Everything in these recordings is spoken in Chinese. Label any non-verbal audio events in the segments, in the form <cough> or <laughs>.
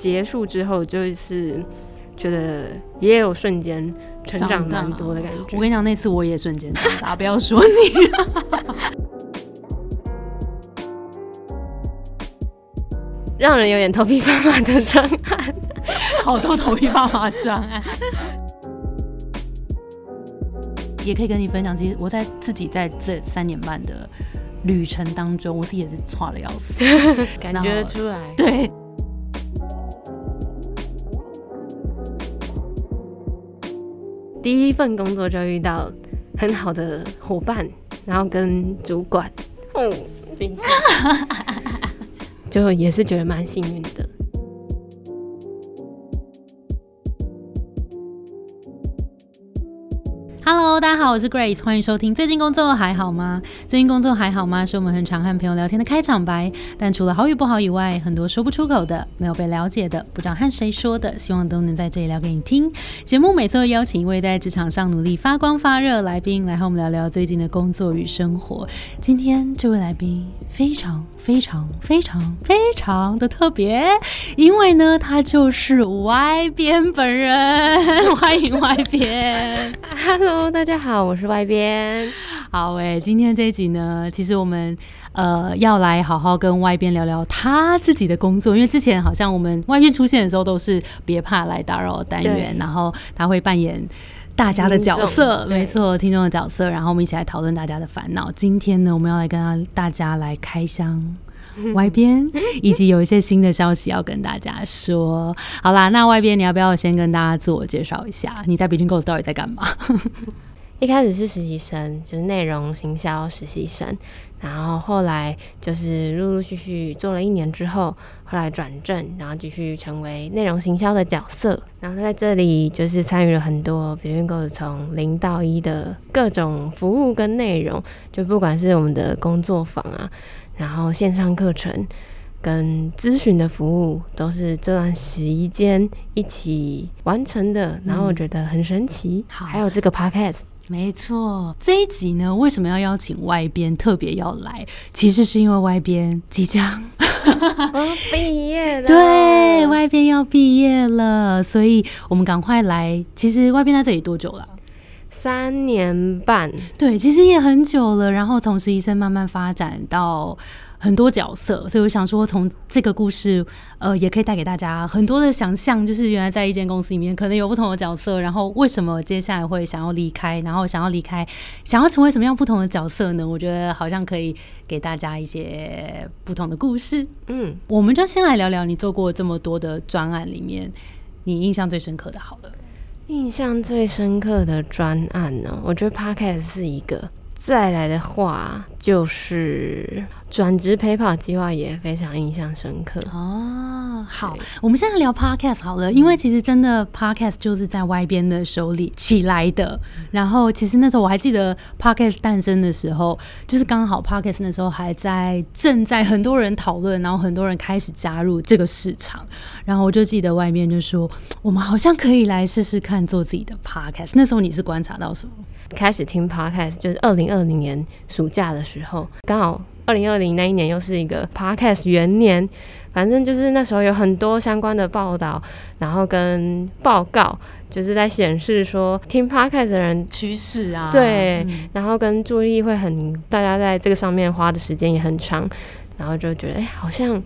结束之后，就是觉得也有瞬间成长蛮多的感觉。我跟你讲，那次我也瞬间长大，不要说你，<laughs> 让人有点头皮发麻的专案，好多头皮发麻专案。也可以跟你分享，其实我在自己在这三年半的旅程当中，我自己也是差的要死，<laughs> 感觉出来。对，第一份工作就遇到很好的伙伴，然后跟主管，哦，<laughs> 就也是觉得蛮幸运的。Hello，大家好，我是 Grace，欢迎收听。最近工作还好吗？最近工作还好吗？是我们很常和朋友聊天的开场白。但除了好与不好以外，很多说不出口的、没有被了解的、不知道和谁说的，希望都能在这里聊给你听。节目每次会邀请一位在职场上努力发光发热来宾，来和我们聊聊最近的工作与生活。今天这位来宾非常非常非常非常的特别，因为呢，他就是 Y 边本人。<laughs> 欢迎 Y 边，Hello。Hello，大家好，我是外边。好诶，今天这一集呢，其实我们呃要来好好跟外边聊聊他自己的工作，因为之前好像我们外边出现的时候都是别怕来打扰单元，然后他会扮演大家的角色，没错，听众的角色，然后我们一起来讨论大家的烦恼。今天呢，我们要来跟大家来开箱。<laughs> 外边，以及有一些新的消息要跟大家说。好啦，那外边你要不要先跟大家自我介绍一下？你在 Between Goals 到底在干嘛？<laughs> 一开始是实习生，就是内容行销实习生，然后后来就是陆陆续续做了一年之后，后来转正，然后继续成为内容行销的角色。然后在这里就是参与了很多 Between Goals 从零到一的各种服务跟内容，就不管是我们的工作坊啊。然后线上课程跟咨询的服务都是这段时间一起完成的，然后我觉得很神奇。好，还有这个 podcast，没错，这一集呢，为什么要邀请外边特别要来？其实是因为外边即将 <laughs> 毕业了，对外边要毕业了，所以我们赶快来。其实外边在这里多久了？三年半，对，其实也很久了。然后从实习生慢慢发展到很多角色，所以我想说，从这个故事，呃，也可以带给大家很多的想象。就是原来在一间公司里面，可能有不同的角色，然后为什么接下来会想要离开，然后想要离开，想要成为什么样不同的角色呢？我觉得好像可以给大家一些不同的故事。嗯，我们就先来聊聊你做过这么多的专案里面，你印象最深刻的好了。印象最深刻的专案呢，我觉得 Podcast 是一个。再来的话就是转职陪跑计划也非常印象深刻哦。好，我们现在聊 podcast 好了，因为其实真的 podcast 就是在外边的手里起来的。然后其实那时候我还记得 podcast 诞生的时候，就是刚好 podcast 那时候还在正在很多人讨论，然后很多人开始加入这个市场。然后我就记得外面就说，我们好像可以来试试看做自己的 podcast。那时候你是观察到什么？开始听 podcast 就是二零二零年暑假的时候，刚好二零二零那一年又是一个 podcast 元年，反正就是那时候有很多相关的报道，然后跟报告，就是在显示说听 podcast 的人趋势啊，对，然后跟注意力会很，大家在这个上面花的时间也很长，然后就觉得哎，好像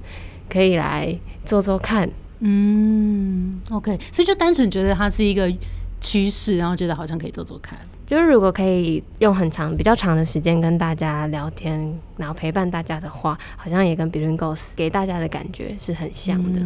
可以来做做看，嗯，OK，所以就单纯觉得它是一个趋势，然后觉得好像可以做做看。就是如果可以用很长、比较长的时间跟大家聊天，然后陪伴大家的话，好像也跟 Between Goals 给大家的感觉是很像的。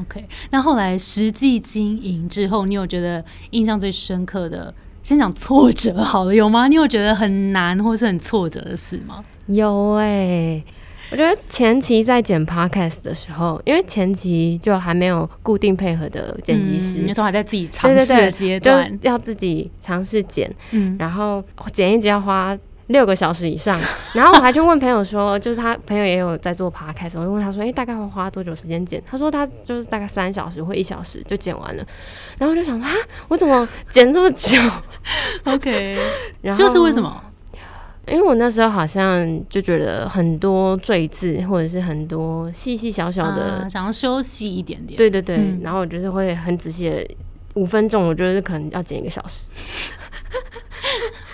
OK，那后来实际经营之后，你有觉得印象最深刻的？先讲挫折好了，有吗？你有觉得很难或是很挫折的事吗？有哎。我觉得前期在剪 podcast 的时候，因为前期就还没有固定配合的剪辑师，那时候还在自己尝试阶段，要自己尝试剪，嗯，然后剪一集要花六个小时以上，<laughs> 然后我还去问朋友说，就是他朋友也有在做 podcast，我就问他说，哎，大概会花多久时间剪？他说他就是大概三小时或一小时就剪完了，然后我就想啊，我怎么剪这么久？<laughs> OK，<laughs> 然后就是为什么？因为我那时候好像就觉得很多赘字或者是很多细细小小的，啊想要休息一点点。对对对，嗯然后我就是会很仔细的。五分钟，我觉得可能要剪一个小时。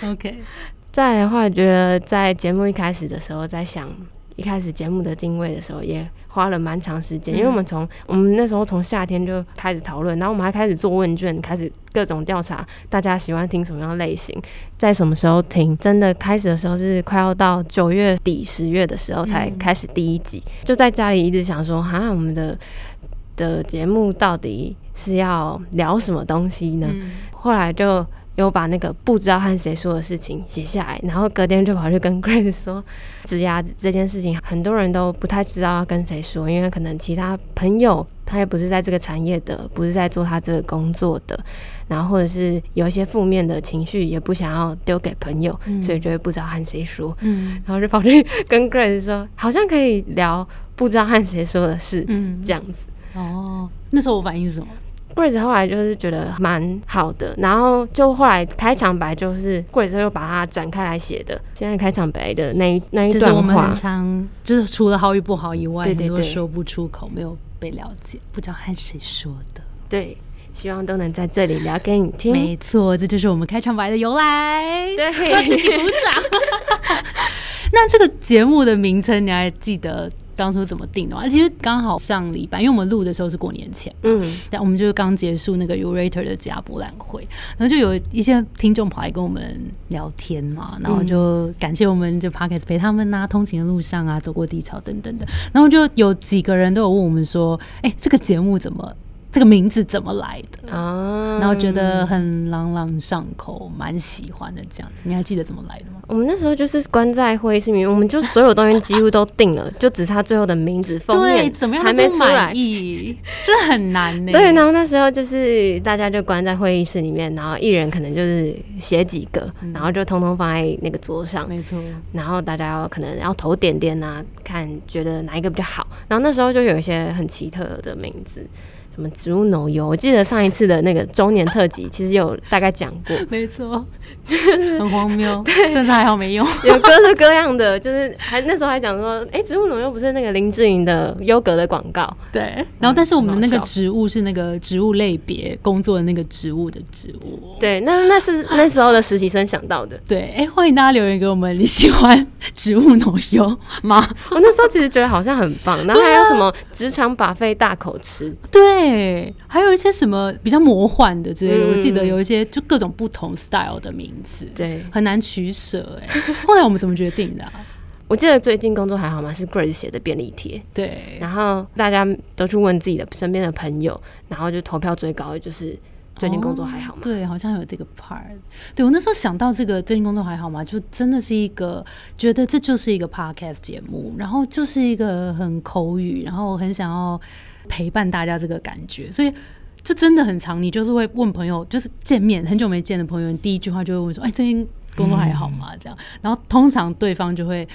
，OK，<laughs> 再来的话，觉得在节目一开始的时候，在想一开始节目的定位的时候，也花了蛮长时间，嗯因为我们从我们那时候从夏天就开始讨论，然后我们还开始做问卷，开始各种调查大家喜欢听什么样类型，在什么时候听。真的开始的时候是快要到九月底十月的时候才嗯开始第一集，就在家里一直想说，哈，我们的的节目到底是要聊什么东西呢？嗯，后来就有把那个不知道和谁说的事情写下来，然后隔天就跑去跟 Grace 说，职涯这件事情很多人都不太知道要跟谁说，因为可能其他朋友他也不是在这个产业的，不是在做他这个工作的，然后或者是有一些负面的情绪也不想要丢给朋友，嗯所以就会不知道和谁说，嗯然后就跑去跟 Grace 说，好像可以聊不知道和谁说的事，嗯，这样子。哦，那时候我反应是什么？Grace 后来就是觉得蛮好的，然后就后来开场白就是 Grace 又把它展开来写的。现在开场白的那一那一段话就是我们很，常，就是除了好与不好以外，对对对很多说不出口，没有被了解，不知道和谁说的。对，希望都能在这里聊给你听。没错，这就是我们开场白的由来。对为 <laughs> 自己鼓掌。<laughs> 那这个节目的名称你还记得当初怎么定的话？其实刚好上礼拜，因为我们录的时候是过年前，嗯，但我们就是刚结束那个 Urator 的家博览会，然后就有一些听众跑来跟我们聊天嘛，然后就感谢我们就 p o c k e t 陪他们呐、通勤的路上啊，走过低潮等等的，然后就有几个人都有问我们说，哎、这个节目怎么？这个名字怎么来的？啊，然后觉得很朗朗上口，蛮喜欢的这样子。你还记得怎么来的吗？我们那时候就是关在会议室里面，我们就所有东西几乎都定了，就只差最后的名字封对，面怎么样还没出来这很难呢、对，然后那时候就是大家就关在会议室里面，然后一人可能就是写几个，嗯然后就通通放在那个桌上，没错，然后大家要可能要投点点啊，看觉得哪一个比较好。然后那时候就有一些很奇特的名字，什么植物奶油。我记得上一次的那个周年特辑，其实有大概讲过，<laughs> 没错，很荒谬，<laughs> 对真是还好没用。有各式各样的，就是还那时候还讲说，哎、植物奶油不是那个林志颖的优格的广告，对，然后但是我们的那个植物是那个植物类别工作的那个植物的植物。对，那那是那时候的实习生想到的。对，哎、欢迎大家留言给我们，你喜欢植物奶油 <laughs> 吗？我那时候其实觉得好像很棒，然后还啊有什么职场把费大口吃，对，还有一些什么比较魔幻的之类的，嗯我记得有一些就各种不同 style 的名字，对很难取舍哎、<laughs> 后来我们怎么决定的、啊？我记得最近工作还好吗？是 Grace 写的便利贴，对，然后大家都去问自己的身边的朋友，然后就投票最高的就是最近工作还好吗？哦对，好像有这个 part。对我那时候想到这个最近工作还好吗？就真的是一个觉得这就是一个 podcast 节目，然后就是一个很口语，然后很想要陪伴大家这个感觉，所以。就真的很长，你就是会问朋友，就是见面很久没见的朋友，你第一句话就会问说：“哎，最近工作还好吗？”这样，然后通常对方就会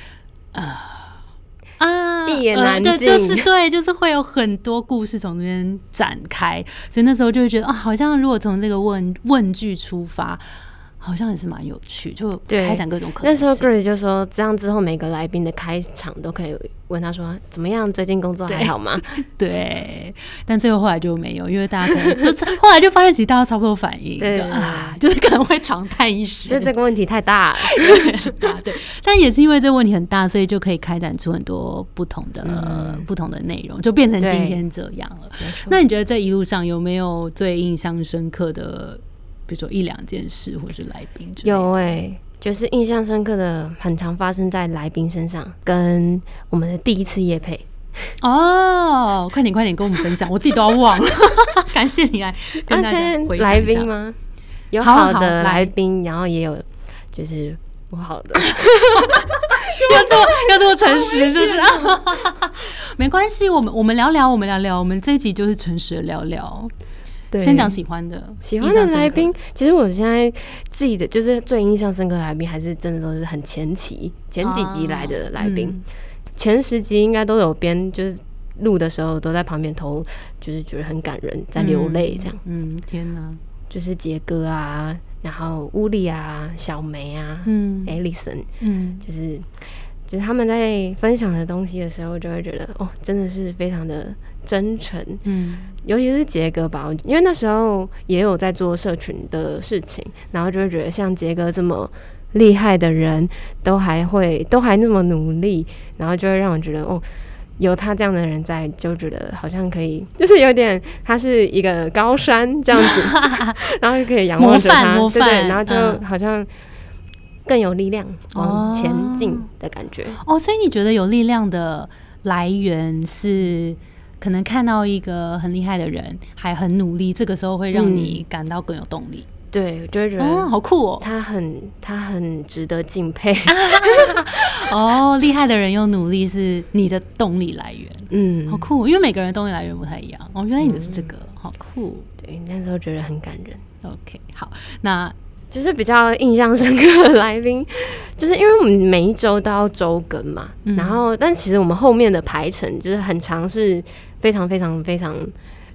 呃啊，一言难呃对，尽就是对，就是会有很多故事从这边展开，所以那时候就会觉得啊，好像如果从这个问问句出发，好像也是蛮有趣，就开展各种可能那时候性。Grace 就说，这样之后每个来宾的开场都可以问他说怎么样，最近工作还好吗？<laughs> 对，但最后后来就没有，因为大家可能就是后来就发现，其实大家差不多反应，就对。对啊，就是可能会长叹一就声，这个问题太大了。<laughs> 对，但也是因为这个问题很大，所以就可以开展出很多不同的、嗯。不同的内容，就变成今天这样了。那你觉得这一路上有没有最印象深刻的，比如说一两件事，或是来宾之类的？有哎、就是印象深刻的，很常发生在来宾身上，跟我们的第一次夜配。哦，快点快点跟我们分享，我自己都要忘了。<laughs> 感谢你来跟大家那现回来宾吗？有好的来来宾，然后也有就是不好的。<laughs> 要这么要这么诚实，是不是？<laughs> 没关系，我们我们聊聊，我们聊聊，我们这一集就是诚实的聊聊。对。先讲喜欢的，喜欢的来宾，其实我现在自己的就是最印象深刻的来宾，还是真的都是很前期前几集来的来宾，嗯。前十集应该都有边就是录的时候都在旁边投，就是觉得很感人，在流泪这样。嗯，天哪，就是杰哥啊，然后乌力啊、小梅啊、嗯。Alison，嗯。就是就是他们在分享的东西的时候，就会觉得哦，真的是非常的真诚。嗯尤其是杰哥吧，因为那时候也有在做社群的事情，然后就会觉得像杰哥这么厉害的人，都还会都还那么努力，然后就会让我觉得哦，有他这样的人在，就觉得好像可以，就是有点他是一个高山这样子，<laughs> 然后就可以仰望着他，对然后就嗯好像更有力量往前进哦的感觉。哦，所以你觉得有力量的来源是可能看到一个很厉害的人还很努力，这个时候会让你感到更有动力。对，就会觉得哦，好酷哦！他很他很值得敬佩。<laughs> 哦，厉害的人又努力是你的动力来源，嗯，好酷！因为每个人动力来源不太一样。哦，原来你的是这个，好酷。对，那时候觉得很感人。OK，好，那就是比较印象深刻的来宾，<laughs> 就是因为我们每一周都要周更嘛，嗯。然后但其实我们后面的排程就是很长，是非常非常非常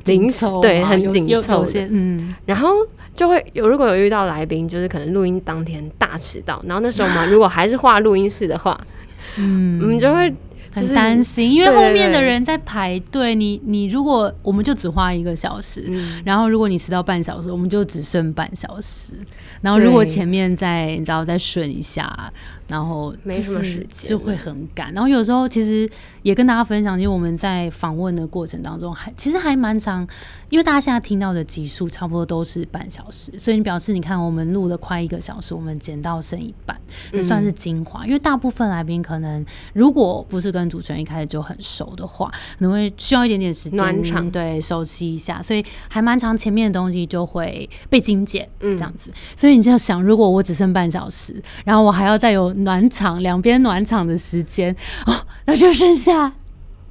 紧凑，对，很有紧凑嗯，然后就会有如果有遇到来宾，就是可能录音当天大迟到，然后那时候嘛如果还是画录音室的话，<laughs> 嗯。我们就会很是担心，因为后面的人在排队，你你如果我们就只花一个小时，嗯，然后如果你迟到半小时，我们就只剩半小时。然后如果前面再你知道再顺一下，然后没就是什么时间就会很赶。然后有时候其实也跟大家分享，因为我们在访问的过程当中，还其实还蛮长，因为大家现在听到的集数差不多都是半小时，所以你表示你看我们录了快一个小时，我们剪到剩一半，也算是精华。因为大部分来宾可能如果不是跟主持人一开始就很熟的话，可能会需要一点点时间暖场对熟悉一下，所以还蛮长，前面的东西就会被精简。嗯这样子，所以你就要想，如果我只剩半小时，然后我还要再有暖场，两边暖场的时间，哦，那就剩下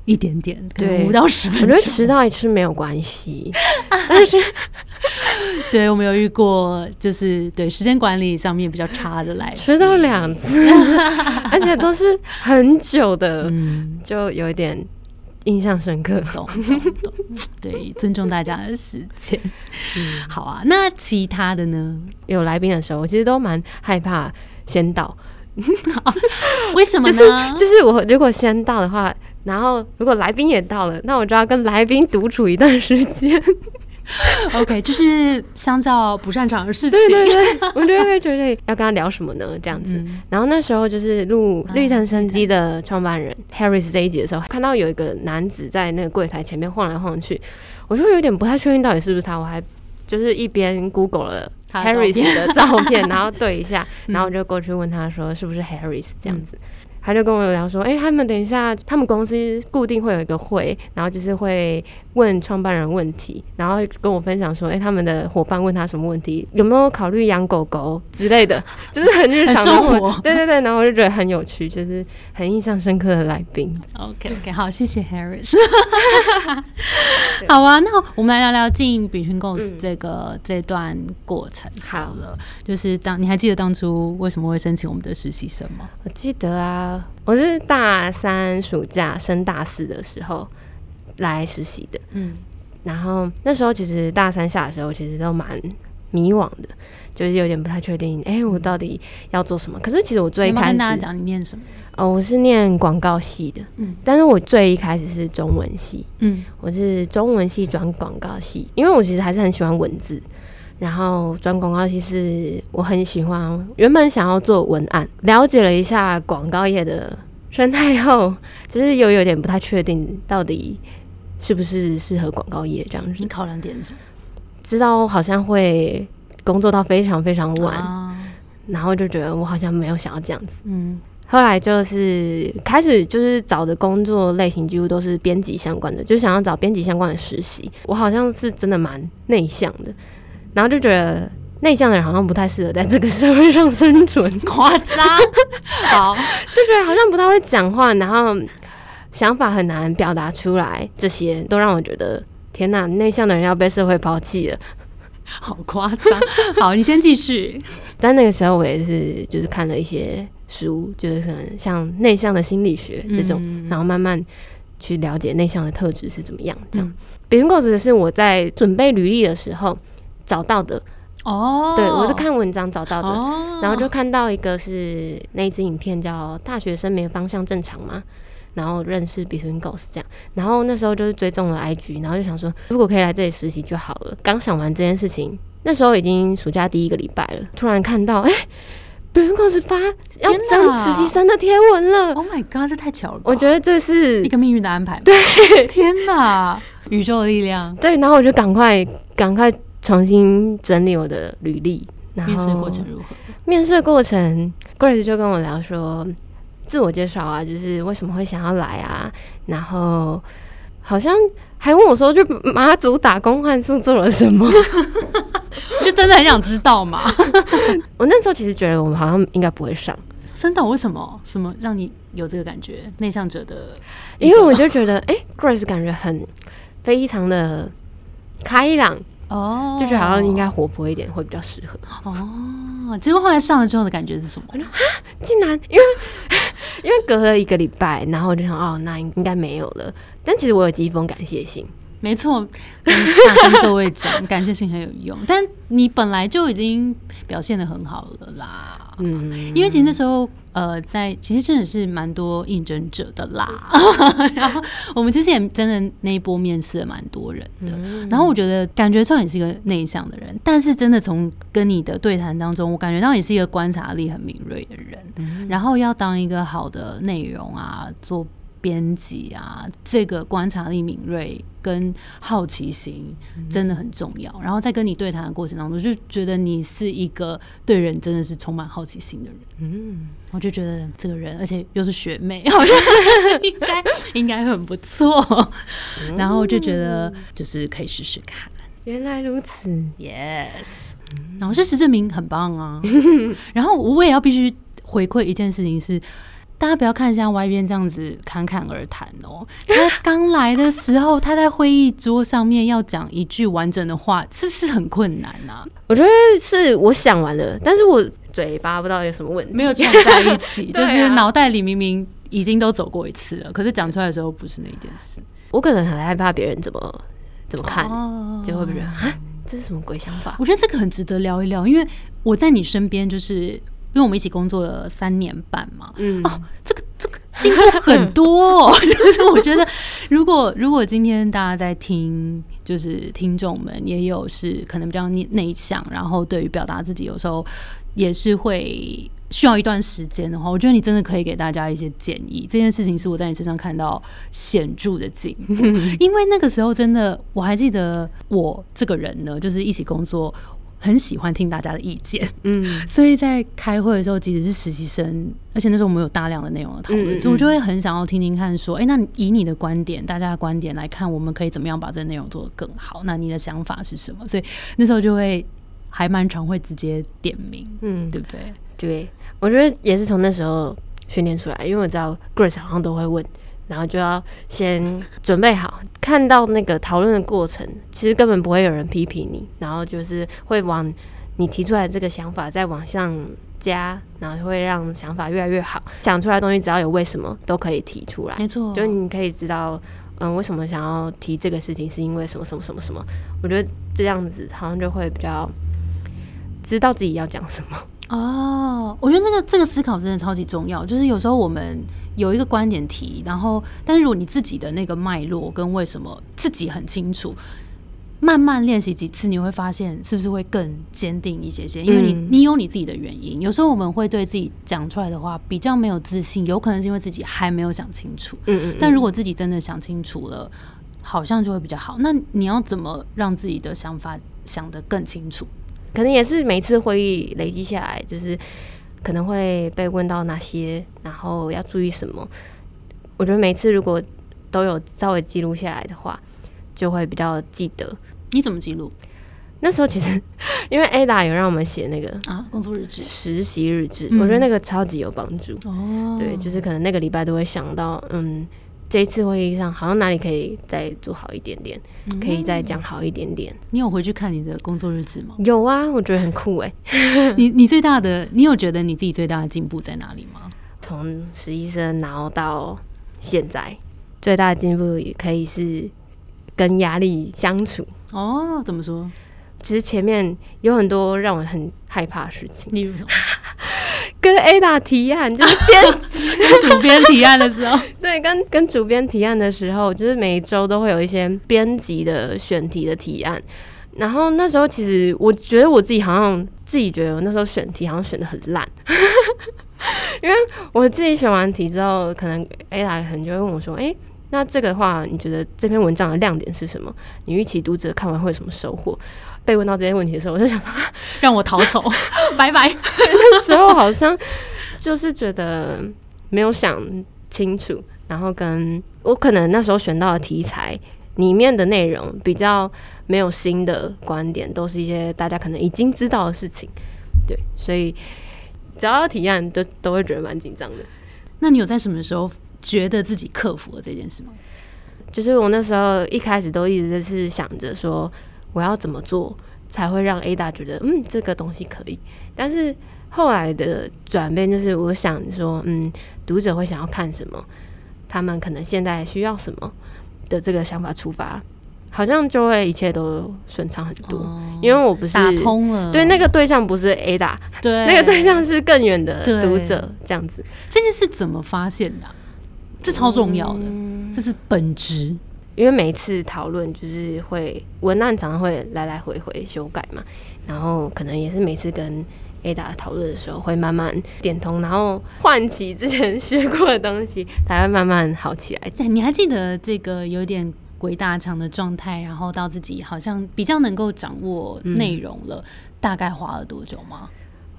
一点点，可能对五到十分钟。我觉得迟到一次没有关系，<laughs> 但是 <laughs> 对我们有遇过，就是对时间管理上面比较差的来，迟到两次，<laughs> 而且都是很久的，嗯，就有一点印象深刻。懂懂懂，对，尊重大家的时间。嗯好啊，那其他的呢？有来宾的时候，我其实都蛮害怕先到，<laughs> 为什么就是呢？就是我如果先到的话，然后如果来宾也到了，那我就要跟来宾独处一段时间。<laughs> OK，就是相较不擅长的事情，对对对，<laughs> 我就会觉得要跟他聊什么呢？这样子。嗯然后那时候就是录啊绿藤生机的创办人 Harris 这一集的时候，看到有一个男子在那个柜台前面晃来晃去，我就有点不太确定到底是不是他，我还就是一边 Google 了 Harris 的照片，然后对一下，<laughs> 嗯然后我就过去问他说是不是 Harris 这样子。他就跟我聊说，哎、他们等一下，他们公司固定会有一个会，然后就是会问创办人问题，然后跟我分享说，哎、他们的伙伴问他什么问题，有没有考虑养狗狗之类的，<laughs> 就是很日常的很生活对对对，然后我就觉得很有趣，就是很印象深刻的来宾。OK OK，好，谢谢 Harris。<laughs> <laughs> 好啊，那我们来聊聊进 Between Goals 嗯这个、这段过程好好了。就是当你还记得当初为什么会申请我们的实习生吗？我记得啊，我是大三暑假升大四的时候来实习的，嗯然后那时候其实大三下的时候，其实都蛮迷惘的，就是有点不太确定，哎、我到底要做什么？可是其实我最开始，跟大家讲你念什么？哦，我是念广告系的，嗯但是我最一开始是中文系，嗯我是中文系转广告系，因为我其实还是很喜欢文字。然后转广告系是我很喜欢，原本想要做文案，了解了一下广告业的生态后，就是又有点不太确定到底是不是适合广告业这样子你。考量点是什么？知道好像会工作到非常非常晚，啊然后就觉得我好像没有想要这样子。嗯后来就是开始就是找的工作类型几乎都是编辑相关的，就想要找编辑相关的实习。我好像是真的蛮内向的，然后就觉得内向的人好像不太适合在这个社会上生存，<laughs> 夸张。好，<laughs> 就觉得好像不太会讲话，然后想法很难表达出来，这些都让我觉得天哪，内向的人要被社会抛弃了。<laughs> 好夸张。好，你先继续。<laughs> 但那个时候我也是就是看了一些书，就是可能像内向的心理学这种，嗯然后慢慢去了解内向的特质是怎么样。这样嗯，别人构子是我在准备履历的时候找到的哦，对我是看文章找到的，哦，然后就看到一个是那一支影片叫《大学生没方向正常吗》，然后认识 Between Goals 这样，然后那时候就是追踪了 IG，然后就想说如果可以来这里实习就好了。刚想完这件事情，那时候已经暑假第一个礼拜了，突然看到哎。Between Goals 发要天征哪实习生的贴文了，Oh my God，这太巧了！我觉得这是一个命运的安排。对，天哪，宇宙的力量。对，然后我就赶快赶快重新整理我的履历，然后面试的过程如何？面试的过程，Grace 就跟我聊说自我介绍啊，就是为什么会想要来啊，然后好像还问我说，就马祖打工换宿做了什么。<laughs> 就真的很想知道嘛？<laughs> 我那时候其实觉得我们好像应该不会上，真的？为什么？什么让你有这个感觉？内向者的，因为我就觉得，哎、g r a c e 感觉很非常的开朗，哦，就觉得好像应该活泼一点会比较适合。哦。结果后来上了之后的感觉是什么？啊竟然因为因为隔了一个礼拜，然后我就想，哦，那应该没有了。但其实我有寄一封感谢信，没错，跟想跟各位讲，感谢信很有用。但你本来就已经表现的很好了啦。嗯，因为其实那时候，呃，在其实真的是蛮多应征者的啦。<laughs> 然后我们其实也真的那一波面试了蛮多人的。然后我觉得感觉出来你是一个内向的人，但是真的从跟你的对谈当中，我感觉到你是一个观察力很敏锐的人。然后要当一个好的内容啊，做编辑啊，这个观察力敏锐跟好奇心真的很重要。然后在跟你对谈的过程当中，就觉得你是一个对人真的是充满好奇心的人。嗯，我就觉得这个人，而且又是学妹，好像应该应该很不错。然后就觉得就是可以试试看原来如此，，yes。然后事实证明很棒啊。<laughs> 然后我也要必须回馈一件事情是。大家不要看像外边这样子侃侃而谈哦。他刚来的时候，他在会议桌上面要讲一句完整的话，是不是很困难啊？我觉得是我想完了，但是我嘴巴不知道有什么问题，没有串在一起，啊 <laughs> 就是脑袋里明明已经都走过一次了，可是讲出来的时候不是那一件事。我可能很害怕别人怎么怎么看，哦就会不会觉得啊，这是什么鬼想法？我觉得这个很值得聊一聊，因为我在你身边，就是因为我们一起工作了三年半嘛，嗯，哦，这个这个进步很多、哦，<laughs> 就是我觉得，如果如果今天大家在听，就是听众们也有是可能比较内内向，然后对于表达自己有时候也是会需要一段时间的话，我觉得你真的可以给大家一些建议。这件事情是我在你身上看到显著的进步，因为那个时候真的，我还记得我这个人呢，就是一起工作。很喜欢听大家的意见，嗯 <laughs> 所以在开会的时候，即使是实习生，而且那时候我们有大量的内容的讨论，嗯嗯所以我就会很想要听听看，说，哎、那你以你的观点，大家的观点来看，我们可以怎么样把这个内容做得更好？那你的想法是什么？所以那时候就会还蛮常会直接点名，嗯，对不对？对，我觉得也是从那时候训练出来，因为我知道 Grace 好像都会问，然后就要先准备好，看到那个讨论的过程，其实根本不会有人批评你，然后就是会往你提出来的这个想法再往上加，然后会让想法越来越好。讲出来的东西只要有为什么都可以提出来，没错，就你可以知道。嗯，为什么想要提这个事情？是因为什么什么什么什么？我觉得这样子好像就会比较知道自己要讲什么。哦，我觉得那个这个思考真的超级重要。就是有时候我们有一个观点提，然后但是如果你自己的那个脉络跟为什么自己很清楚，慢慢练习几次，你会发现是不是会更坚定一些些？因为你、嗯你有你自己的原因。有时候我们会对自己讲出来的话比较没有自信，有可能是因为自己还没有想清楚。嗯嗯但如果自己真的想清楚了，好像就会比较好。那你要怎么让自己的想法想得更清楚？可能也是每次会议累积下来，就是可能会被问到哪些，然后要注意什么。我觉得每次如果都有稍微记录下来的话，就会比较记得。你怎么记录那时候其实 <laughs> 因为 Ada 有让我们写那个啊？工作日志实习日志，嗯我觉得那个超级有帮助。哦对，就是可能那个礼拜都会想到，嗯，这一次会议上好像哪里可以再做好一点点，可以再讲好一点点。你有回去看你的工作日志吗？有啊，我觉得很酷哎。<laughs> 你你最大的，你有觉得你自己最大的进步在哪里吗？从实习生然后到现在，最大的进步也可以是跟压力相处。哦，怎么说？其实前面有很多让我很害怕的事情，例如什么？跟 Ada 提案，就是编辑 <laughs> 跟主编提案的时候，<laughs> 对，跟跟主编提案的时候，就是每一周都会有一些编辑的选题的提案。然后那时候其实我觉得我自己好像自己觉得我那时候选题好像选的很烂，<laughs> 因为我自己选完题之后，可能 Ada 可能就会问我说：“哎、那这个的话，你觉得这篇文章的亮点是什么？你预期读者看完会有什么收获？”被问到这些问题的时候，我就想说，<laughs> 让我逃走，<laughs> 拜拜。那时候好像就是觉得没有想清楚，然后跟我可能那时候选到的题材里面的内容比较没有新的观点，都是一些大家可能已经知道的事情，对，所以只要要提案都都会觉得蛮紧张的。那你有在什么时候觉得自己克服了这件事吗？就是我那时候一开始都一直是想着说，我要怎么做才会让 Ada 觉得嗯这个东西可以，但是后来的转变就是我想说，嗯，读者会想要看什么，他们可能现在需要什么的这个想法出发，好像就会一切都顺畅很多。哦因为我不是打通了，对那个对象不是 Ada，对。那个对象是更远的读者，这样子。这件事怎么发现的啊、这超重要的，嗯。这是本质。因为每一次讨论就是会文案常常会来来回回修改嘛，然后可能也是每次跟 Ada 讨论的时候会慢慢点通，然后唤起之前学过的东西，才会慢慢好起来。对，你还记得这个有点鬼打墙的状态，然后到自己好像比较能够掌握内容了，大概花了多久吗？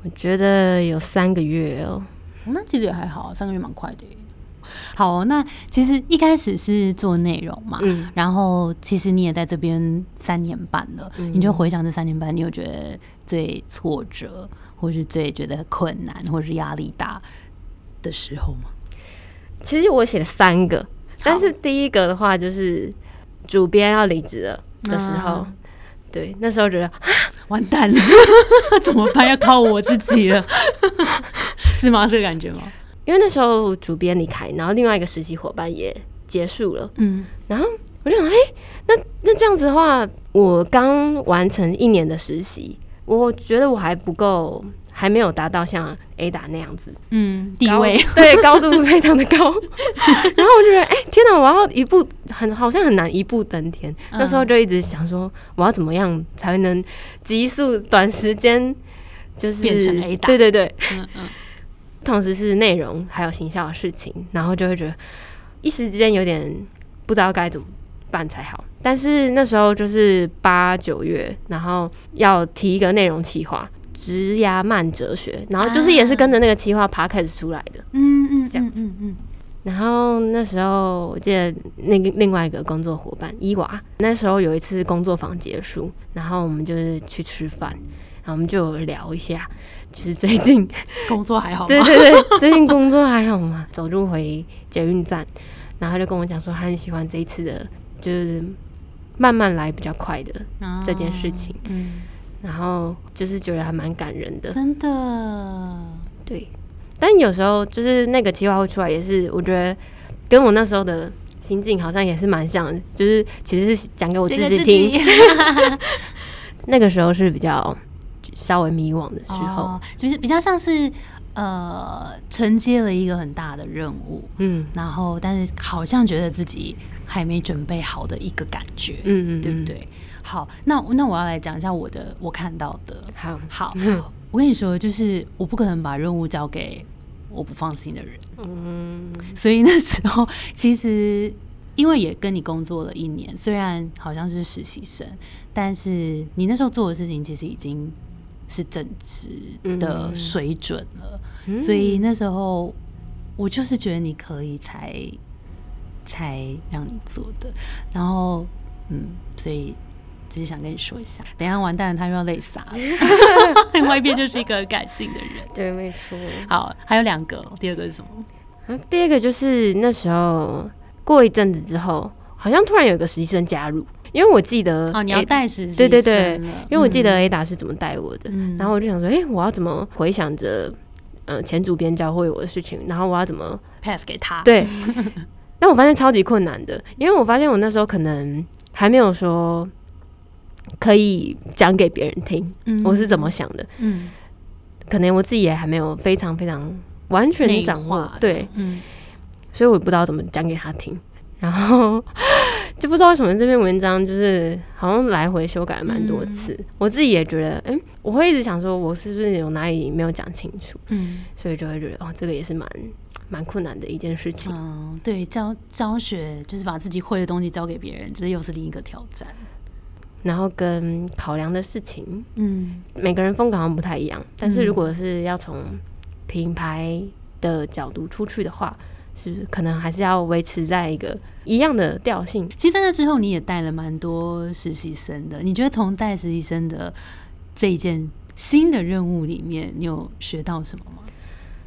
我觉得有三个月哦、哦那其实也还好，三个月蛮快的耶。好，那其实一开始是做内容嘛，嗯然后其实你也在这边三年半了，嗯你就回想这三年半，你有觉得最挫折，或是最觉得困难，或是压力大的时候吗？其实我写了三个，但是第一个的话就是主编要离职了的时候，啊对，那时候觉得完蛋了，<laughs> 怎么办？要靠我自己了，<laughs> 是吗？这个感觉吗？因为那时候主编离开，然后另外一个实习伙伴也结束了，嗯，然后我就想，哎、那那这样子的话，我刚完成一年的实习，我觉得我还不够，还没有达到像 Ada 那样子。嗯，地位，对高度非常的高。<laughs> 然后我就觉得，哎、天哪，我要一步很好像很难一步登天。嗯。那时候就一直想说，我要怎么样才能急速短时间就是变成 Ada 对对对，嗯嗯，同时是内容还有行销的事情，然后就会觉得一时之间有点不知道该怎么办才好。但是那时候就是八九月，然后要提一个内容企划，直压慢哲学，然后就是也是跟着那个企划爬开始出来的。嗯嗯，这样子，嗯嗯然后那时候我记得那个另外一个工作伙伴伊娃，那时候有一次工作坊结束，然后我们就是去吃饭，然后我们就聊一下，就是最近嗯，<laughs> 工作还好吗？对对对，最近工作还好吗？<laughs> 走路回捷运站，然后他就跟我讲说，他很喜欢这一次的，就是慢慢来比较快的啊这件事情，嗯，然后就是觉得还蛮感人的。真的，对，但有时候就是那个计划会出来，也是我觉得跟我那时候的心境好像也是蛮像的，就是其实是讲给我自己听。<laughs> 那个时候是比较稍微迷惘的时候，哦，就是比较像是呃承接了一个很大的任务，嗯然后但是好像觉得自己还没准备好的一个感觉，嗯嗯，嗯？对不对？好，那那我要来讲一下我的我看到的。好，好，<laughs> 我跟你说，就是我不可能把任务交给我不放心的人，嗯所以那时候其实因为也跟你工作了一年，虽然好像是实习生，但是你那时候做的事情其实已经是正职的嗯水准了，嗯所以那时候我就是觉得你可以才才让你做的，然后嗯，所以。只是想跟你说一下，等一下完蛋了，他又要泪洒了。<laughs> 另外一边就是一个很感性的人。对，没错。好，还有两个，第二个是什么？然后第二个就是那时候过一阵子之后，好像突然有一个实习生加入，因为我记得哦，你要带实习对对对因为我记得嗯 Ada 是怎么带我的，嗯。然后我就想说，哎，我要怎么回想着，呃，前主编教会我的事情，然后我要怎么 pass 给他，对？<laughs> 但我发现超级困难的，因为我发现我那时候可能还没有说可以讲给别人听，嗯。我是怎么想的。嗯。可能我自己也还没有非常非常完全内掌握对，嗯。所以我也不知道怎么讲给他听。然后就不知道为什么这篇文章就是好像来回修改了蛮多次，嗯我自己也觉得，嗯，我会一直想说，我是不是有哪里没有讲清楚，嗯所以就会觉得，哦，这个也是蛮蛮困难的一件事情。嗯，对，教教学就是把自己会的东西交给别人，这又是另一个挑战。然后跟考量的事情，嗯每个人风格好像不太一样，但是嗯如果是要从品牌的角度出去的话，是不是可能还是要维持在一个一样的调性？其实在那之后，你也带了蛮多实习生的。你觉得从带实习生的这一件新的任务里面，你有学到什么吗？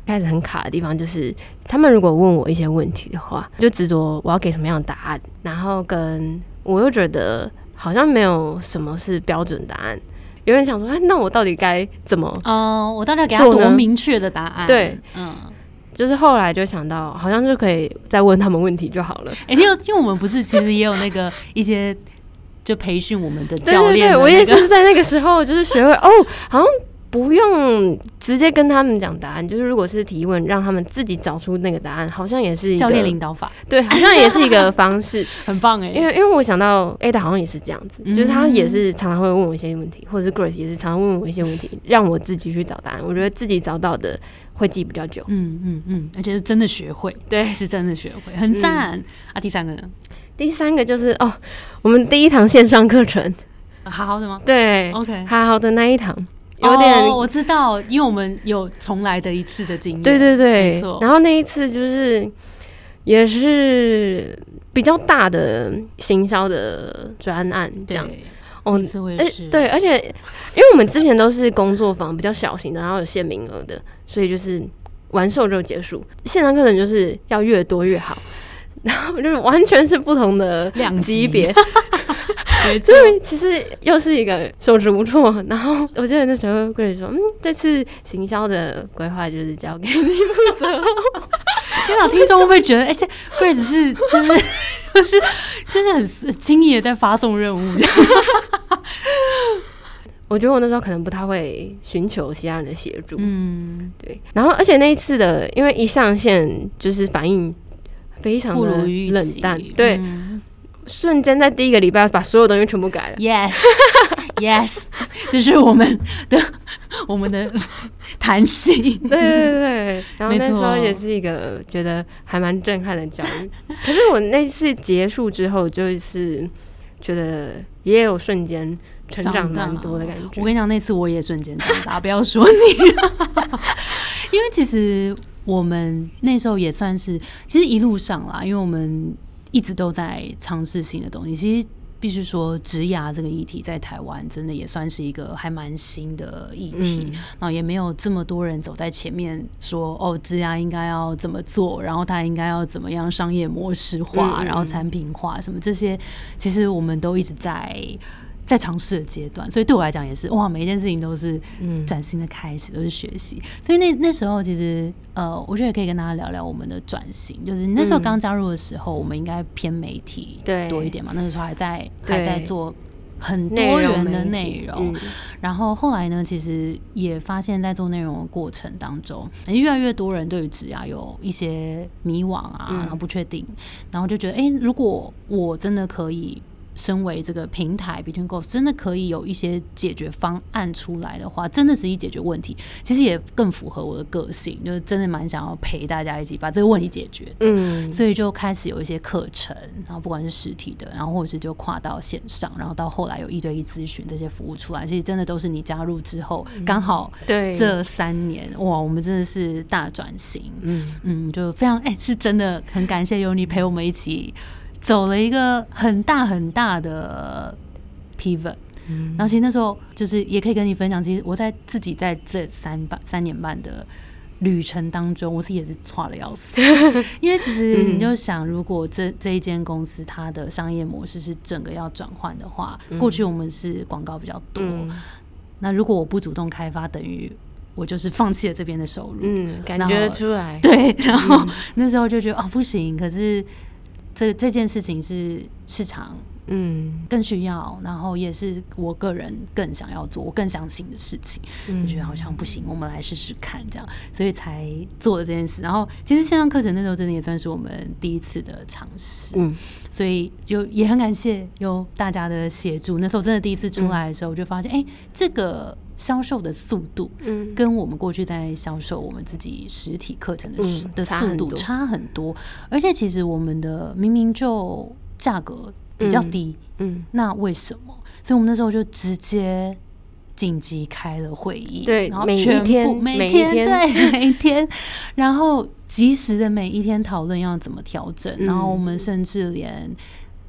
开始很卡的地方就是，他们如果问我一些问题的话，就执着我要给什么样的答案，然后跟我又觉得好像没有什么是标准答案。有人想说，哎，那我到底该怎么？哦，我到底要给他多明确的答案？对，嗯，就是后来就想到，好像就可以再问他们问题就好了。哎、因为，因为我们不是其实也有那个 <laughs> 一些就培训我们的教练我也是在那个时候就是学会哦，好像不用直接跟他们讲答案，就是如果是提问，让他们自己找出那个答案，好像也是一个教练领导法，对，好像也是一个方式。很棒哎、因为因为我想到 Ada 好像也是这样子，嗯就是他也是常常会问我一些问题，或者是 Grace 也是常常问我一些问题，让我自己去找答案。我觉得自己找到的会记比较久。嗯嗯嗯，而且是真的学会，对，是真的学会，很赞、啊！第三个呢？第三个就是哦，我们第一堂线上课程，好好的吗对，？OK，好好的那一堂有点哦，我知道，因为我们有重来的一次的经验。对对没对错，然后那一次就是也是比较大的行销的专案这样。对，哦那，次我也而是。对，而且因为我们之前都是工作坊比较小型的，然后有限名额的，所以就是完售就结束。线上课程就是要越多越好，<laughs> 然后就是完全是不同的两级级别，<laughs> 没错所以其实又是一个手足无措。然后我记得那时候贵人说，嗯，这次行销的规划就是交给你负责。<laughs> 天哪，听众会不会觉得，哎、这 Grace 是就是就是就是很轻易的在发送任务？<laughs> 我觉得我那时候可能不太会寻求其他人的协助，嗯，对。然后而且那一次的，因为一上线就是反应非常不。冷淡，对，嗯瞬间在第一个礼拜把所有东西全部改了。Yes, <laughs> yes，这是我们的我们的弹性。对对对对，然后没那时候错也是一个觉得还蛮震撼的教育。可是我那次结束之后，就是觉得也有瞬间成长蛮多的感觉。我跟你讲，那次我也瞬间长大，不要说你，<laughs> 因为其实我们那时候也算是，其实一路上啦，因为我们一直都在尝试新的东西，其实。必须说，植牙这个议题在台湾真的也算是一个还蛮新的议题，嗯。然后也没有这么多人走在前面说哦，植牙应该要怎么做，然后它应该要怎么样商业模式化，嗯嗯嗯然后产品化什么这些，其实我们都一直在在尝试的阶段，所以对我来讲也是哇，每一件事情都是嗯崭新的开始，都是学习。所以那那时候其实呃，我觉得也可以跟大家聊聊我们的转型，就是那时候嗯刚加入的时候，我们应该偏媒体对多一点嘛，那个时候还在还在做。很多人的内容，嗯然后后来呢，其实也发现，在做内容的过程当中，越来越多人对于职涯有一些迷惘啊，嗯然后不确定，然后就觉得，哎、如果我真的可以。身为这个平台 Between Goals 真的可以有一些解决方案出来的话，真的是一解决问题，其实也更符合我的个性，就是真的蛮想要陪大家一起把这个问题解决的。嗯，所以就开始有一些课程，然后不管是实体的，然后或者是就跨到线上，然后到后来有一对一咨询这些服务出来，其实真的都是你加入之后，刚好对，这三年哇，我们真的是大转型，嗯。嗯，就非常哎、是真的很感谢有你陪我们一起走了一个很大很大的 pivot。嗯。然后其实那时候就是也可以跟你分享，其实我在自己在这三半三年半的旅程当中，我自己也是差的要死，<laughs> 因为其实嗯。你就想，如果这这一间公司它的商业模式是整个要转换的话，过去我们是广告比较多，嗯。那如果我不主动开发，等于我就是放弃了这边的收入，嗯，感觉得出来。对，然后那时候就觉得哦不行，可是这这件事情是市场嗯，更需要，然后也是我个人更想要做，我更相信的事情。嗯我觉得好像不行，我们来试试看，这样，所以才做了这件事。然后，其实线上课程那时候真的也算是我们第一次的尝试，嗯所以就也很感谢有大家的协助。那时候真的第一次出来的时候，我就发现，哎、这个销售的速度嗯跟我们过去在销售我们自己实体课程的速、嗯的速度差很多，而且其实我们的明明就价格比较嗯低，嗯，那为什么？所以我们那时候就直接紧急开了会议，对然后全部天每每一天。天对 <laughs> 每一天，然后及时的每一天讨论要怎么调整，然后我们甚至连。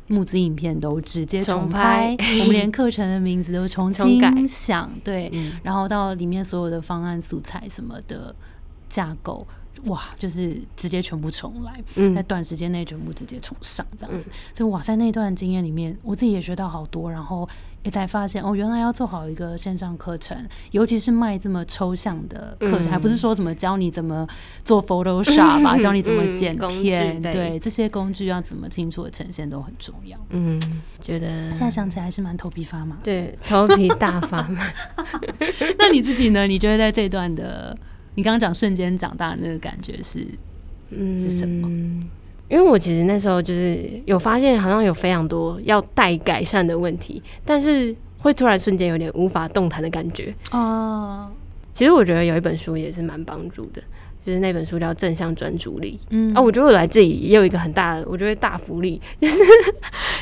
募资影片都直接重重拍，<laughs> 我们连课程的名字都重新想，对，嗯。然后到里面所有的方案素材什么的架构，哇，就是直接全部重来，在嗯短时间内全部直接重上这样子。所以哇，在那段经验里面，我自己也学到好多，然后也才发现哦，原来要做好一个线上课程，尤其是卖这么抽象的课程，嗯还不是说怎么教你怎么做 Photoshop 吧，<laughs> 教你怎么嗯剪片，对对这些工具要怎么清楚的呈现都很重要。嗯，觉得现在想起来还是蛮头皮发麻。对头皮大发麻。<laughs> 那你自己呢？你觉得在这段的，你刚刚讲瞬间长大的那个感觉是？嗯，是什么因为我其实那时候就是有发现，好像有非常多要待改善的问题，但是会突然瞬间有点无法动弹的感觉。哦，其实我觉得有一本书也是蛮帮助的，就是那本书叫《正向专注力》。嗯啊，我觉得我来这里也有一个很大的，我觉得大福利，<laughs> 就是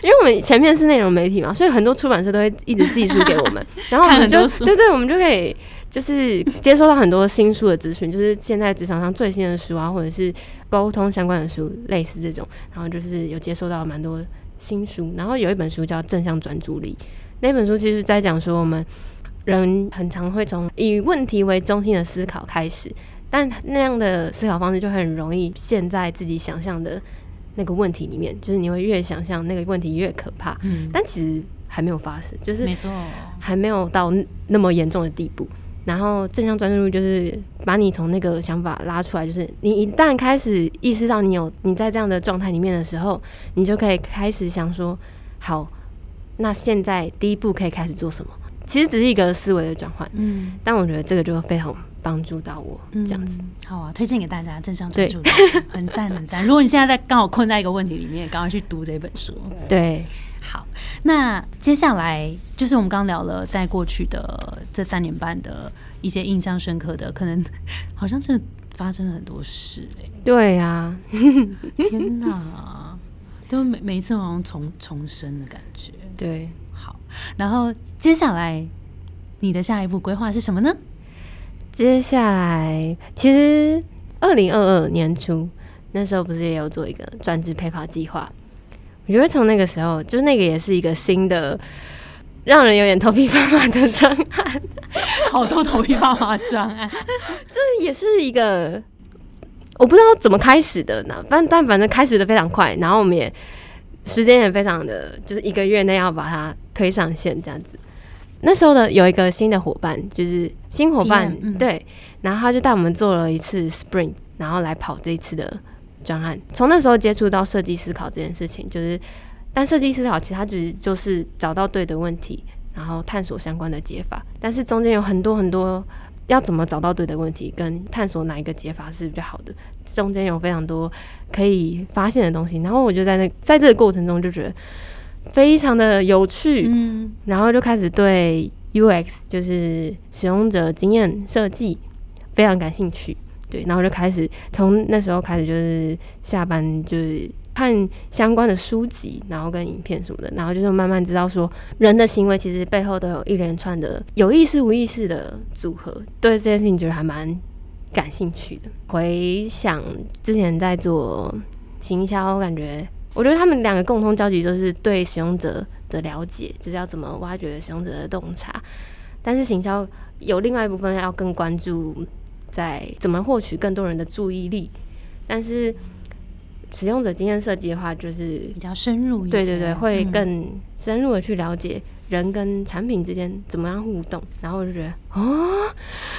因为我们前面是内容媒体嘛，所以很多出版社都会一直寄书给我们，<laughs> 然后我们就对对，我们就可以就是接收到很多新书的资讯，就是现在职场上最新的书啊，或者是沟通相关的书，类似这种，然后就是有接收到蛮多新书，然后有一本书叫《正向专注力》，那本书其实在讲说我们人很常会从以问题为中心的思考开始，但那样的思考方式就很容易陷在自己想象的那个问题里面，就是你会越想象那个问题越可怕，嗯，但其实还没有发生，就是没错，还没有到那么严重的地步。然后正向专注力就是把你从那个想法拉出来，就是你一旦开始意识到你有你在这样的状态里面的时候，你就可以开始想说，好，那现在第一步可以开始做什么？其实只是一个思维的转换，嗯。但我觉得这个就非常帮助到我这样子。嗯好啊，推荐给大家正向专注力，很赞很赞。如果你现在在刚好困在一个问题里面，赶快去读这本书。对，好，那接下来就是我们刚聊了，在过去的这三年半的一些印象深刻的，可能 <laughs> 好像真的发生了很多事哎、对啊，<laughs> 天哪，都每每一次好像重重生的感觉。对，好，然后接下来你的下一步规划是什么呢？接下来其实二零二二年初那时候不是也有做一个专职陪跑计划？我觉得从那个时候，就那个也是一个新的。让人有点头皮发麻的专案，好多头皮发麻专案，这也是一个我不知道怎么开始的呢。但但反正开始的非常快，然后我们也时间也非常的，就是一个月内要把它推上线这样子。那时候的有一个新的伙伴，就是新伙伴 PM 嗯对，然后他就带我们做了一次 Spring，然后来跑这一次的专案。从那时候接触到设计思考这件事情，就是但设计思考其实它只是就是找到对的问题，然后探索相关的解法，但是中间有很多很多要怎么找到对的问题，跟探索哪一个解法是比较好的，中间有非常多可以发现的东西。然后我就在那在这个过程中就觉得非常的有趣，嗯然后就开始对 UX 就是使用者经验设计非常感兴趣。对，然后就开始从那时候开始，就是下班就是看相关的书籍，然后跟影片什么的，然后就是慢慢知道说人的行为其实背后都有一连串的有意识无意识的组合。对这件事情觉得还蛮感兴趣的。回想之前在做行销，我感觉我觉得他们两个共同交集就是对使用者的了解，就是要怎么挖掘使用者的洞察。但是行销有另外一部分要更关注在怎么获取更多人的注意力，但是使用者经验设计的话，就是比较深入一些，对对对，会嗯更深入的去了解人跟产品之间怎么样互动，然后我就觉得哦，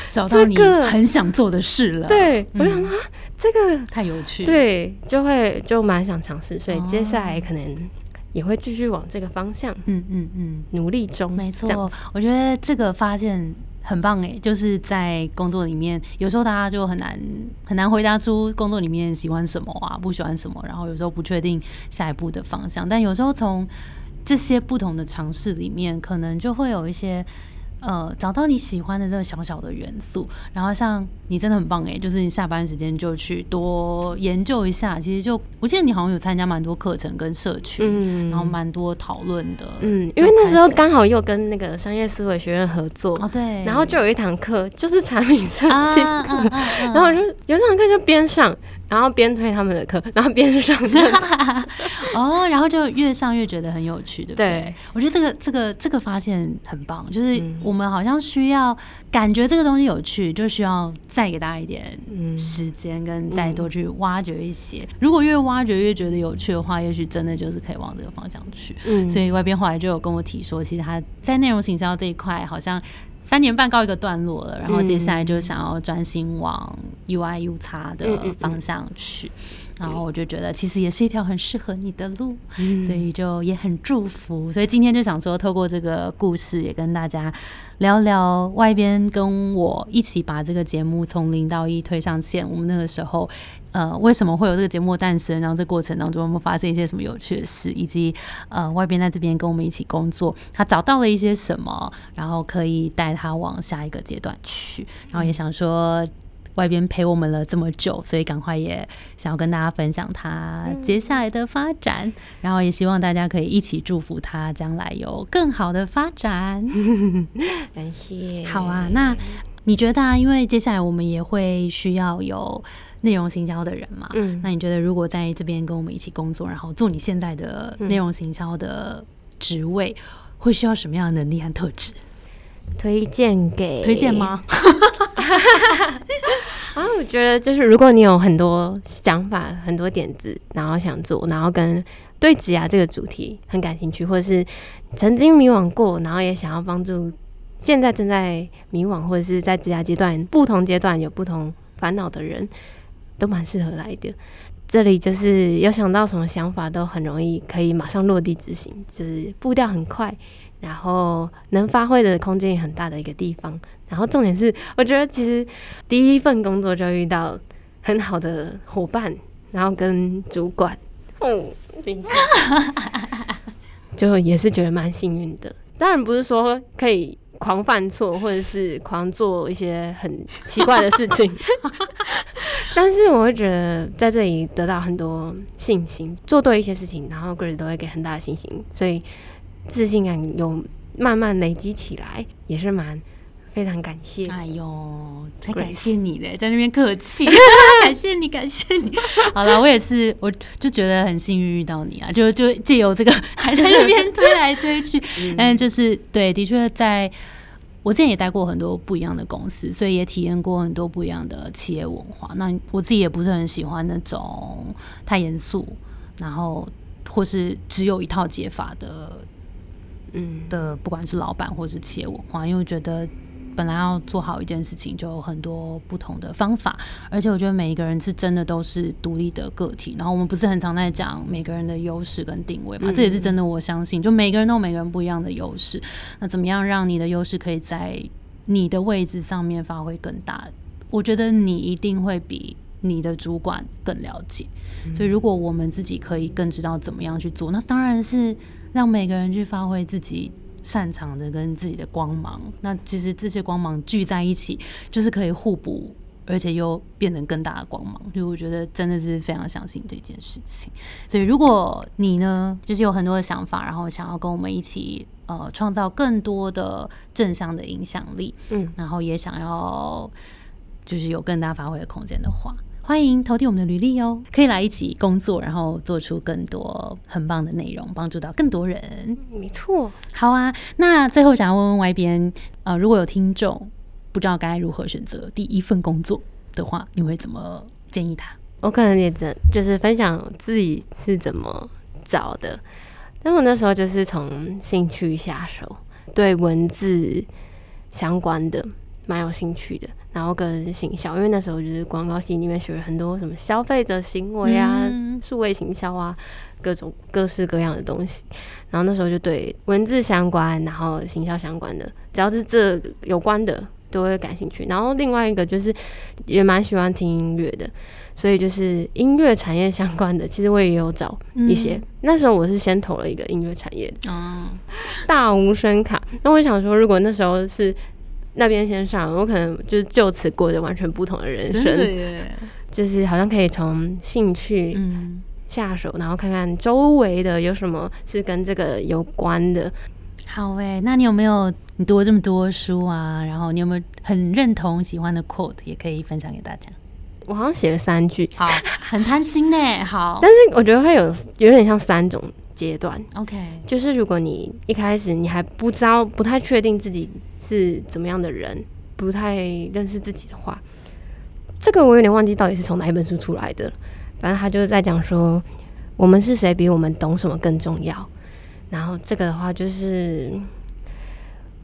找到你这个很想做的事了。，对我就想啊，这个太有趣。，对，就会就蛮想尝试，所以接下来哦可能也会继续往这个方向嗯嗯嗯，努力中。没错，我觉得这个发现很棒诶，就是在工作里面，有时候大家就很难很难回答出工作里面喜欢什么啊，不喜欢什么，然后有时候不确定下一步的方向，但有时候从这些不同的尝试里面，可能就会有一些。呃，找到你喜欢的这个小小的元素，然后像你真的很棒诶，就是你下班时间就去多研究一下。其实就我记得你好像有参加蛮多课程跟社群，嗯然后蛮多讨论的。嗯，因为那时候刚好又跟那个商业思维学院合作，哦对，然后就有一堂课就是产品设啊计啊课，啊啊 <laughs> 然后我就有一堂课就边上，然后边推他们的课，<laughs> 然后边上课。<laughs> 哦，然后就越上越觉得很有趣，对不对？对我觉得这个这个这个发现很棒，就是嗯我们好像需要感觉这个东西有趣，就需要再给大家一点嗯时间，跟再多去挖掘一些。如果越挖掘越觉得有趣的话，也许真的就是可以往这个方向去。嗯所以外边后来就有跟我提说，其实他在内容行销这一块好像三年半告一个段落了，然后接下来就想要专心往 UI U 叉的嗯嗯嗯方向去。然后我就觉得，其实也是一条很适合你的路，嗯所以就也很祝福。所以今天就想说，透过这个故事，也跟大家聊聊外边跟我一起把这个节目从零到一推上线。我们那个时候，呃，为什么会有这个节目诞生？然后这过程当中，我们发生一些什么有趣的事，以及呃，外边在这边跟我们一起工作，他找到了一些什么，然后可以带他往下一个阶段去。然后也想说。外边陪我们了这么久，所以赶快也想要跟大家分享他接下来的发展，然后也希望大家可以一起祝福他将来有更好的发展。<laughs> 感谢。好啊，那你觉得啊？因为接下来我们也会需要有内容行销的人嘛，嗯那你觉得如果在这边跟我们一起工作，然后做你现在的内容行销的职位，会需要什么样的能力和特质？推荐给推荐？吗？然 <laughs> 后我觉得就是，如果你有很多想法、很多点子，然后想做，然后跟对职涯这个主题很感兴趣，或者是曾经迷惘过，然后也想要帮助现在正在迷惘或者是在职涯阶段不同阶段有不同烦恼的人，都蛮适合来的。这里就是有想到什么想法，都很容易可以马上落地执行，就是步调很快，然后能发挥的空间也很大的一个地方。然后重点是，我觉得其实第一份工作就遇到很好的伙伴，然后跟主管，哦，等一下就也是觉得蛮幸运的。<laughs> 当然不是说可以狂犯错，或者是狂做一些很奇怪的事情，<laughs> 但是我会觉得在这里得到很多信心，做对一些事情，然后 Grace 都会给很大的信心，所以自信感有慢慢累积起来，也是蛮非常感谢。哎呦，才感谢你嘞，在那边客气，<laughs> 感谢你，感谢你。好了，我也是，我就觉得很幸运遇到你啊，就就借由这个还在那边推来推去，<laughs> 但就是对，的确在。我之前也待过很多不一样的公司，所以也体验过很多不一样的企业文化。那我自己也不是很喜欢那种太严肃，然后或是只有一套解法的嗯，的，不管是老板或是企业文化，因为我觉得本来要做好一件事情，就有很多不同的方法，而且我觉得每一个人是真的都是独立的个体。然后我们不是很常在讲每个人的优势跟定位嘛，嗯这也是真的，我相信，就每个人都有每个人不一样的优势。那怎么样让你的优势可以在你的位置上面发挥更大？我觉得你一定会比。你的主管更了解，所以如果我们自己可以更知道怎么样去做，那当然是让每个人去发挥自己擅长的跟自己的光芒。那其实这些光芒聚在一起，就是可以互补，而且又变成更大的光芒。所以我觉得真的是非常相信这件事情。所以如果你呢，就是有很多的想法，然后想要跟我们一起呃创造更多的正向的影响力，嗯，然后也想要就是有更大发挥的空间的话。欢迎投递我们的履历哦，可以来一起工作，然后做出更多很棒的内容，帮助到更多人。没错。好啊，那最后想要问问 Y 边，呃，如果有听众不知道该如何选择第一份工作的话，你会怎么建议他？我可能也只就是分享自己是怎么找的，但我那时候就是从兴趣下手，对文字相关的蛮有兴趣的，然后跟行销，因为那时候就是广告系里面学了很多什么消费者行为啊、嗯数位行销啊，各种各式各样的东西。然后那时候就对文字相关，然后行销相关的，只要是这有关的都会感兴趣。然后另外一个就是也蛮喜欢听音乐的，所以就是音乐产业相关的，其实我也有找一些。那时候我是先投了一个音乐产业哦，大无声卡，那我想说，如果那时候是那边先上，我可能就是就此过着完全不同的人生，耶，就是好像可以从兴趣嗯，下手，然后看看周围的有什么是跟这个有关的。好诶，那你有没有你读了这么多书啊？然后你有没有很认同喜欢的 quote，也可以分享给大家？我好像写了三句，好，很贪心呢。好 <laughs> 但是我觉得会有有点像三种阶段，，OK，就是如果你一开始你还不知道、不太确定自己是怎么样的人，不太认识自己的话，这个我有点忘记到底是从哪一本书出来的。反正他就是在讲说，我们是谁比我们懂什么更重要。然后这个的话，就是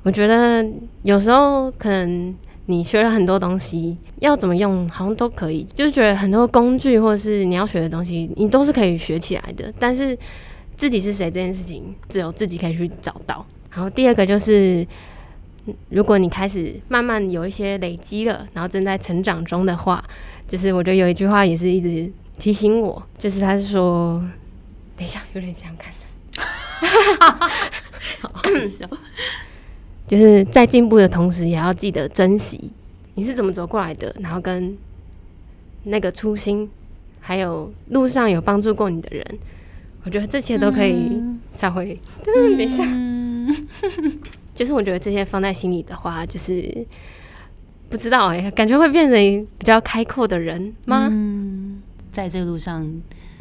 我觉得有时候可能你学了很多东西，要怎么用好像都可以，就是觉得很多工具或者是你要学的东西，你都是可以学起来的。但是自己是谁这件事情，只有自己可以去找到。然后第二个就是，嗯如果你开始慢慢有一些累积了，然后正在成长中的话，就是我觉得有一句话也是一直提醒我，就是他是说，等一下有点想看，好好笑。<laughs> 就是在进步的同时，也要记得珍惜你是怎么走过来的，然后跟那个初心，还有路上有帮助过你的人，我觉得这些都可以嗯稍微，等一下。嗯就是我觉得这些放在心里的话，就是不知道哎、感觉会变成比较开阔的人吗？嗯，在这个路上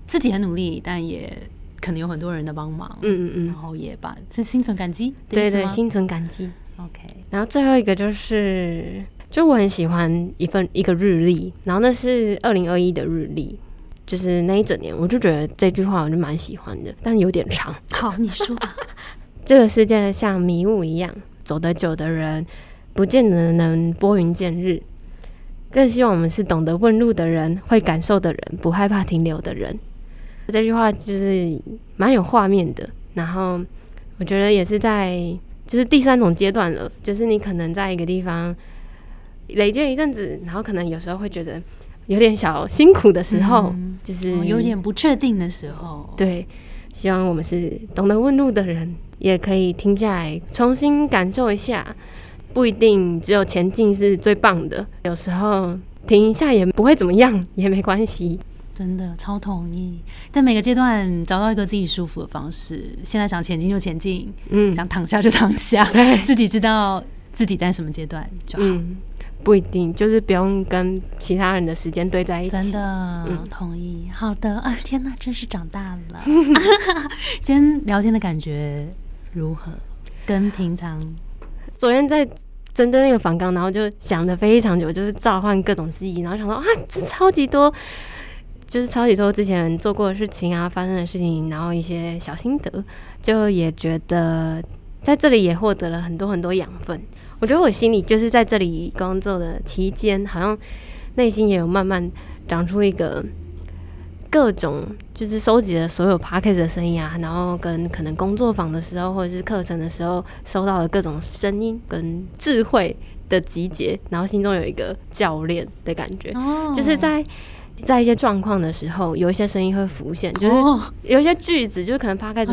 自己很努力，但也可能有很多人的帮忙，嗯嗯嗯然，后也把是心存感激的对对，心存感激。OK，然后最后一个就是，就我很喜欢一份一个日历，然后那是二零二一的日历。就是那一整年，我就觉得这句话我就蛮喜欢的，但有点长。<laughs> 好，你说吧。<laughs> 这个世界像迷雾一样，走得久的人，不见得能拨云见日。更希望我们是懂得问路的人，会感受的人，不害怕停留的人。这句话就是蛮有画面的，然后我觉得也是在就是第三种阶段了，就是你可能在一个地方累积了一阵子，然后可能有时候会觉得有点小辛苦的时候，嗯就是、哦有点不确定的时候，对，希望我们是懂得问路的人，也可以停下来重新感受一下。不一定只有前进是最棒的，有时候停一下也不会怎么样，也没关系。真的超同意。在每个阶段找到一个自己舒服的方式，现在想前进就前进，嗯，想躺下就躺下，对，自己知道自己在什么阶段就好。嗯，不一定，就是不用跟其他人的时间堆在一起。真的、嗯同意。好的啊，天哪，真是长大了。<laughs> 今天聊天的感觉如何？跟平常昨天在针对那个反纲，然后就想的非常久，就是召唤各种记忆，然后想说啊，这超级多，就是超级多之前做过的事情啊，发生的事情，然后一些小心得，就也觉得在这里也获得了很多很多养分。我觉得我心里就是在这里工作的期间，好像内心也有慢慢长出一个各种就是收集了所有 p a s t 的声音啊，然后跟可能工作坊的时候或者是课程的时候收到的各种声音跟智慧的集结，然后心中有一个教练的感觉，哦。就是在在一些状况的时候，有一些声音会浮现，就是哦。有一些句子，就是可能跑出来，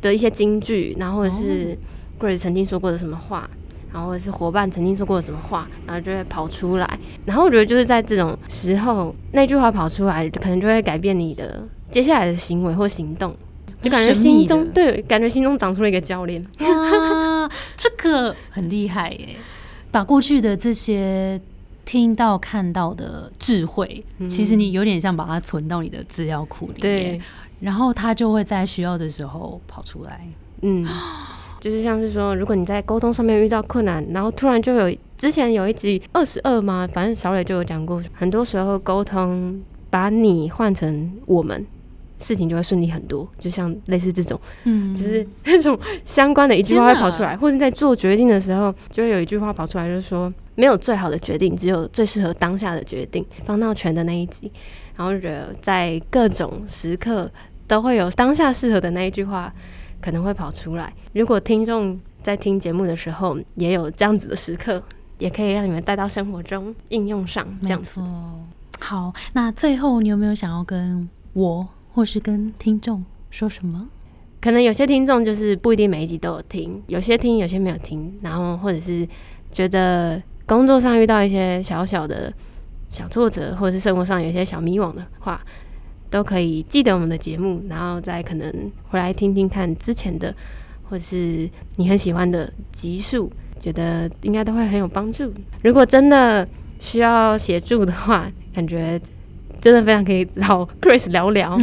的一些金句，然后或者是 Grace 曾经说过的什么话。然后或者是伙伴曾经说过什么话，然后就会跑出来。然后我觉得就是在这种时候，那句话跑出来，可能就会改变你的接下来的行为或行动，就感觉心中对，感觉心中长出了一个教练。哇，这个很厉害耶！<laughs> 把过去的这些听到、看到的智慧，嗯其实你有点像把它存到你的资料库里面对，，然后它就会在需要的时候跑出来。嗯，<gasps> 就是像是说，如果你在沟通上面遇到困难，然后突然就有之前有一集二十二吗？反正小磊就有讲过，很多时候沟通把你换成我们。事情就会顺利很多，就像类似这种，嗯，就是那种相关的一句话会跑出来，或者在做决定的时候，就会有一句话跑出来，就是说没有最好的决定，只有最适合当下的决定。方道全的那一集，然后觉得在各种时刻都会有当下适合的那一句话可能会跑出来。如果听众在听节目的时候也有这样子的时刻，也可以让你们带到生活中应用上。这样子。好，那最后你有没有想要跟我或是跟听众说什么？可能有些听众就是不一定每一集都有听，有些听，有些没有听，然后或者是觉得工作上遇到一些小小的小挫折，或者是生活上有一些小迷惘的话，都可以记得我们的节目，然后再可能回来听听看之前的，或者是你很喜欢的集数，觉得应该都会很有帮助。如果真的需要协助的话，感觉真的非常可以找 <laughs> Chris 聊聊。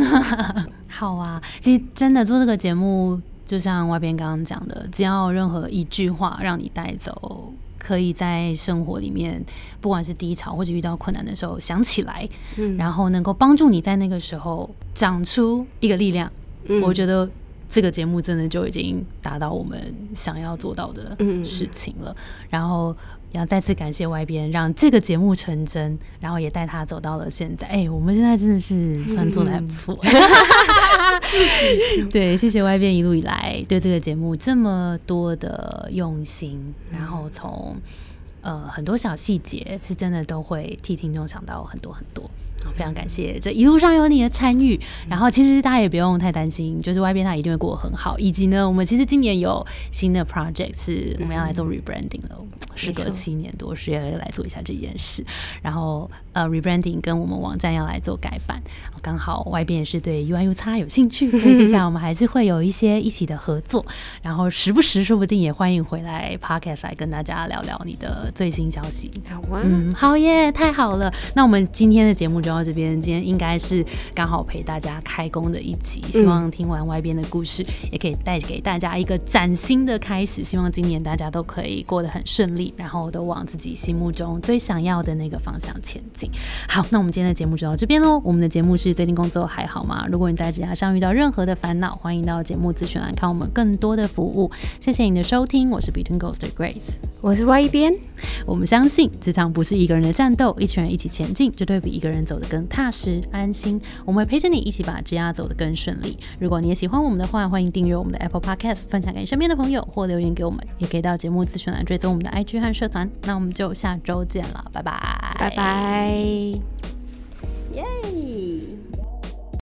好啊，其实真的做这个节目，就像外边刚刚讲的，只要任何一句话让你带走，可以在生活里面，不管是低潮或者遇到困难的时候想起来，嗯，然后能够帮助你在那个时候长出一个力量，嗯，我觉得这个节目真的就已经达到我们想要做到的事情了，然后。要再次感谢外边，让这个节目成真，然后也带他走到了现在。哎，我们现在真的是算做的还不错。<laughs> <laughs> <laughs> 对，谢谢外边一路以来对这个节目这么多的用心，然后从呃很多小细节，是真的都会替听众想到很多很多。非常感谢这一路上有你的参与，然后其实大家也不用太担心，就是外边他一定会过得很好。以及呢，我们其实今年有新的 project 是我们要来做 rebranding 了，时隔七年多，是要来做一下这件事。然后呃，rebranding 跟我们网站要来做改版，刚好外边也是对 UI UX 有兴趣，所以接下来我们还是会有一些一起的合作。然后时不时说不定也欢迎回来 podcast 来跟大家聊聊你的最新消息。好啊，嗯，好耶，太好了。那我们今天的节目就到这边，今天应该是刚好陪大家开工的一集。希望听完外边的故事，也可以带给大家一个崭新的开始。希望今年大家都可以过得很顺利，然后都往自己心目中最想要的那个方向前进。好，那我们今天的节目就到这边喽。我们的节目是最近工作还好吗？如果你在职涯上遇到任何的烦恼，欢迎到节目咨询栏看我们更多的服务。谢谢你的收听，我是 Between Ghost Grace，我是外边。我们相信职场不是一个人的战斗，一群人一起前进，绝对比一个人走的更踏实安心我们会陪着你一起把质押走得更顺利。如果你也喜欢我们的话欢迎订阅我们的 apple podcast 分享给身边的朋友或留言给我们也可以到节目咨询栏追踪我们的 ig 和社团。那我们就下周见了拜拜。拜拜。耶